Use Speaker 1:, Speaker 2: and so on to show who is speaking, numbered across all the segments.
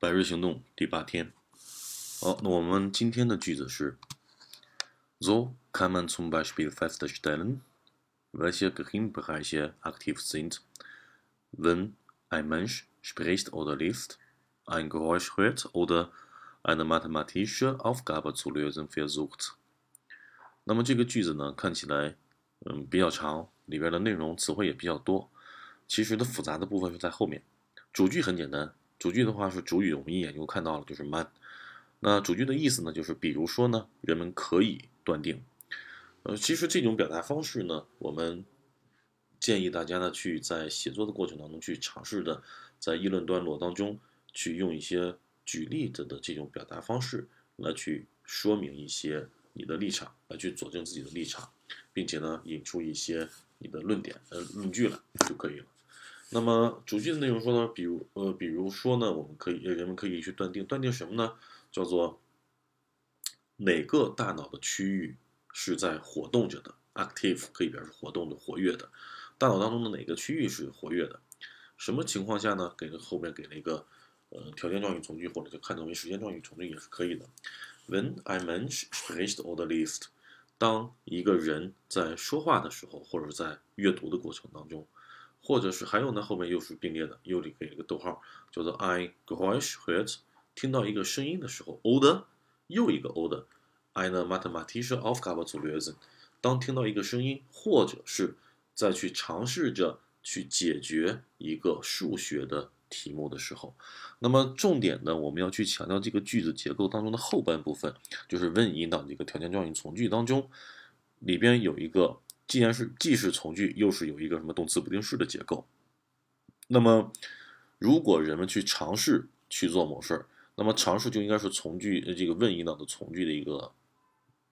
Speaker 1: 百日行动第八天。好，那我们今天的句子是：So kann man zum Beispiel feststellen, welche Gehirnbereiche aktiv sind, wenn ein Mensch spricht oder liest, ein Geräusch hört oder eine mathematische Aufgabe zu lösen versucht。那么这个句子呢，看起来嗯比较长，里边的内容词汇也比较多。其实的复杂的部分是在后面。主句很简单。主句的话是主语，我们一眼就看到了，就是 man。那主句的意思呢，就是比如说呢，人们可以断定。呃，其实这种表达方式呢，我们建议大家呢，去在写作的过程当中去尝试的，在议论段落当中去用一些举例子的这种表达方式来去说明一些你的立场，来去佐证自己的立场，并且呢，引出一些你的论点、呃论据来就可以了。那么主句的内容说呢，比如呃，比如说呢，我们可以人们可以去断定，断定什么呢？叫做哪个大脑的区域是在活动着的，active 可以表示活动的、活跃的。大脑当中的哪个区域是活跃的？什么情况下呢？给了后面给了一个呃条件状语从句，或者就看作为时间状语从句也是可以的。When I mention spricht oder list，当一个人在说话的时候，或者在阅读的过程当中。或者是还有呢，后面又是并列的，又里给一个逗号，叫做 I g r o s h h e r t 听到一个声音的时候，oder 又一个 oder I n e mathematische Aufgabe zu lösen，当听到一个声音，或者是再去尝试着去解决一个数学的题目的时候，那么重点呢，我们要去强调这个句子结构当中的后半部分，就是 when 引导这个条件状语从句当中，里边有一个。既然是既是从句，又是有一个什么动词不定式的结构，那么如果人们去尝试去做某事儿，那么尝试就应该是从句呃这个问引导的从句的一个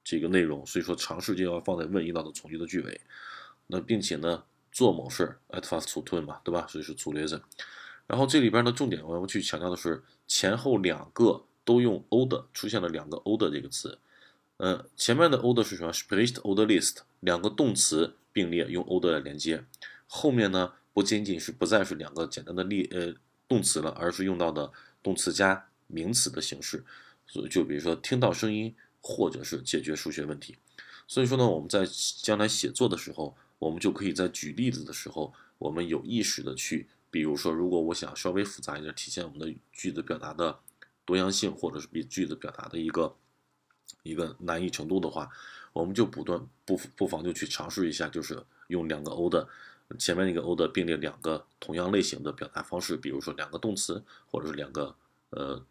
Speaker 1: 这个内容，所以说尝试就要放在问引导的从句的句尾。那并且呢，做某事儿，at fast to turn 嘛，对吧？所以是 to listen。然后这里边的重点我要去强调的是前后两个都用 o 的出现了两个 o 的这个词。嗯，前面的 oder 是什么？spricht oder list，两个动词并列用 oder 来连接。后面呢，不仅仅是不再是两个简单的例呃动词了，而是用到的动词加名词的形式。所以就比如说听到声音，或者是解决数学问题。所以说呢，我们在将来写作的时候，我们就可以在举例子的时候，我们有意识的去，比如说，如果我想稍微复杂一点，体现我们的句子表达的多样性，或者是比句子表达的一个。一个难易程度的话，我们就不断不不妨就去尝试一下，就是用两个 o 的前面那个 o 的并列两个同样类型的表达方式，比如说两个动词，或者是两个呃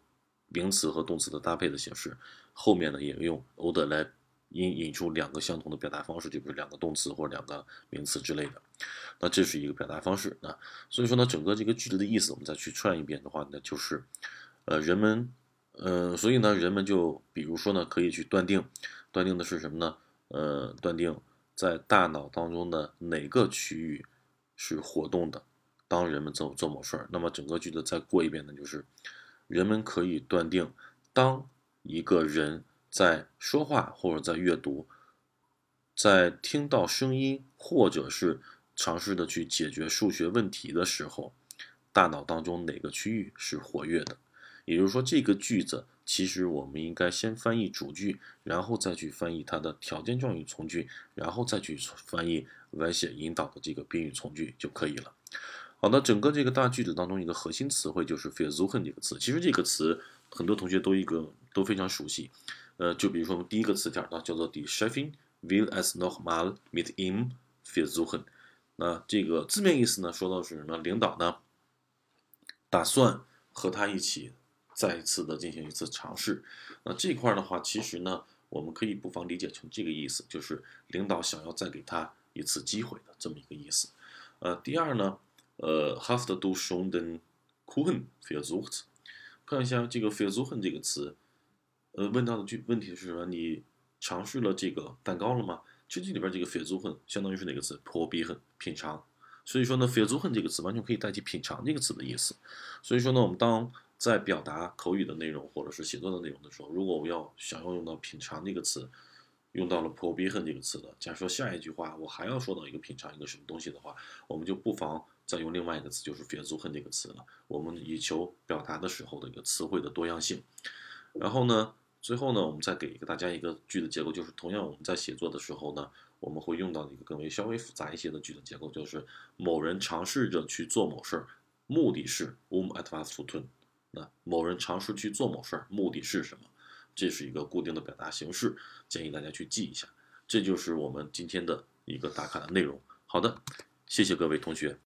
Speaker 1: 名词和动词的搭配的形式，后面呢也用 o 的来引引出两个相同的表达方式，就比如两个动词或者两个名词之类的。那这是一个表达方式啊。所以说呢，整个这个句子的意思，我们再去串一遍的话，那就是呃人们。呃，所以呢，人们就比如说呢，可以去断定，断定的是什么呢？呃，断定在大脑当中的哪个区域是活动的，当人们做做某事儿。那么整个句子再过一遍呢，就是人们可以断定，当一个人在说话或者在阅读，在听到声音或者是尝试的去解决数学问题的时候，大脑当中哪个区域是活跃的。也就是说，这个句子其实我们应该先翻译主句，然后再去翻译它的条件状语从句，然后再去翻译来写引导的这个宾语从句就可以了。好的，整个这个大句子当中一个核心词汇就是 f e r s u c h e n 这个词。其实这个词很多同学都一个都非常熟悉。呃，就比如说我们第一个词条，它叫做 Die chefing will as noch mal mit ihm versuchen。那这个字面意思呢，说到是什么？领导呢，打算和他一起。再一次的进行一次尝试，那这块的话，其实呢，我们可以不妨理解成这个意思，就是领导想要再给他一次机会的这么一个意思。呃，第二呢，呃，hast du schon den Kuchen versucht？看一下这个 versuchen 这个词，呃，问到的句问题是什么？你尝试了这个蛋糕了吗？其实这里边这个 versuchen 相当于是哪个词？probieren，品尝。所以说呢，versuchen 这个词完全可以代替品尝这个词的意思。所以说呢，我们当在表达口语的内容或者是写作的内容的时候，如果我要想要用到品尝这个词，用到了 p r o b i h e n 这个词的，假如说下一句话我还要说到一个品尝一个什么东西的话，我们就不妨再用另外一个词就是 versuchen 这个词了。我们以求表达的时候的一个词汇的多样性。然后呢，最后呢，我们再给一个大家一个句子结构，就是同样我们在写作的时候呢，我们会用到一个更为稍微复杂一些的句子结构，就是某人尝试着去做某事儿，目的是 um etwas zu tun。那某人尝试去做某事儿，目的是什么？这是一个固定的表达形式，建议大家去记一下。这就是我们今天的一个打卡的内容。好的，谢谢各位同学。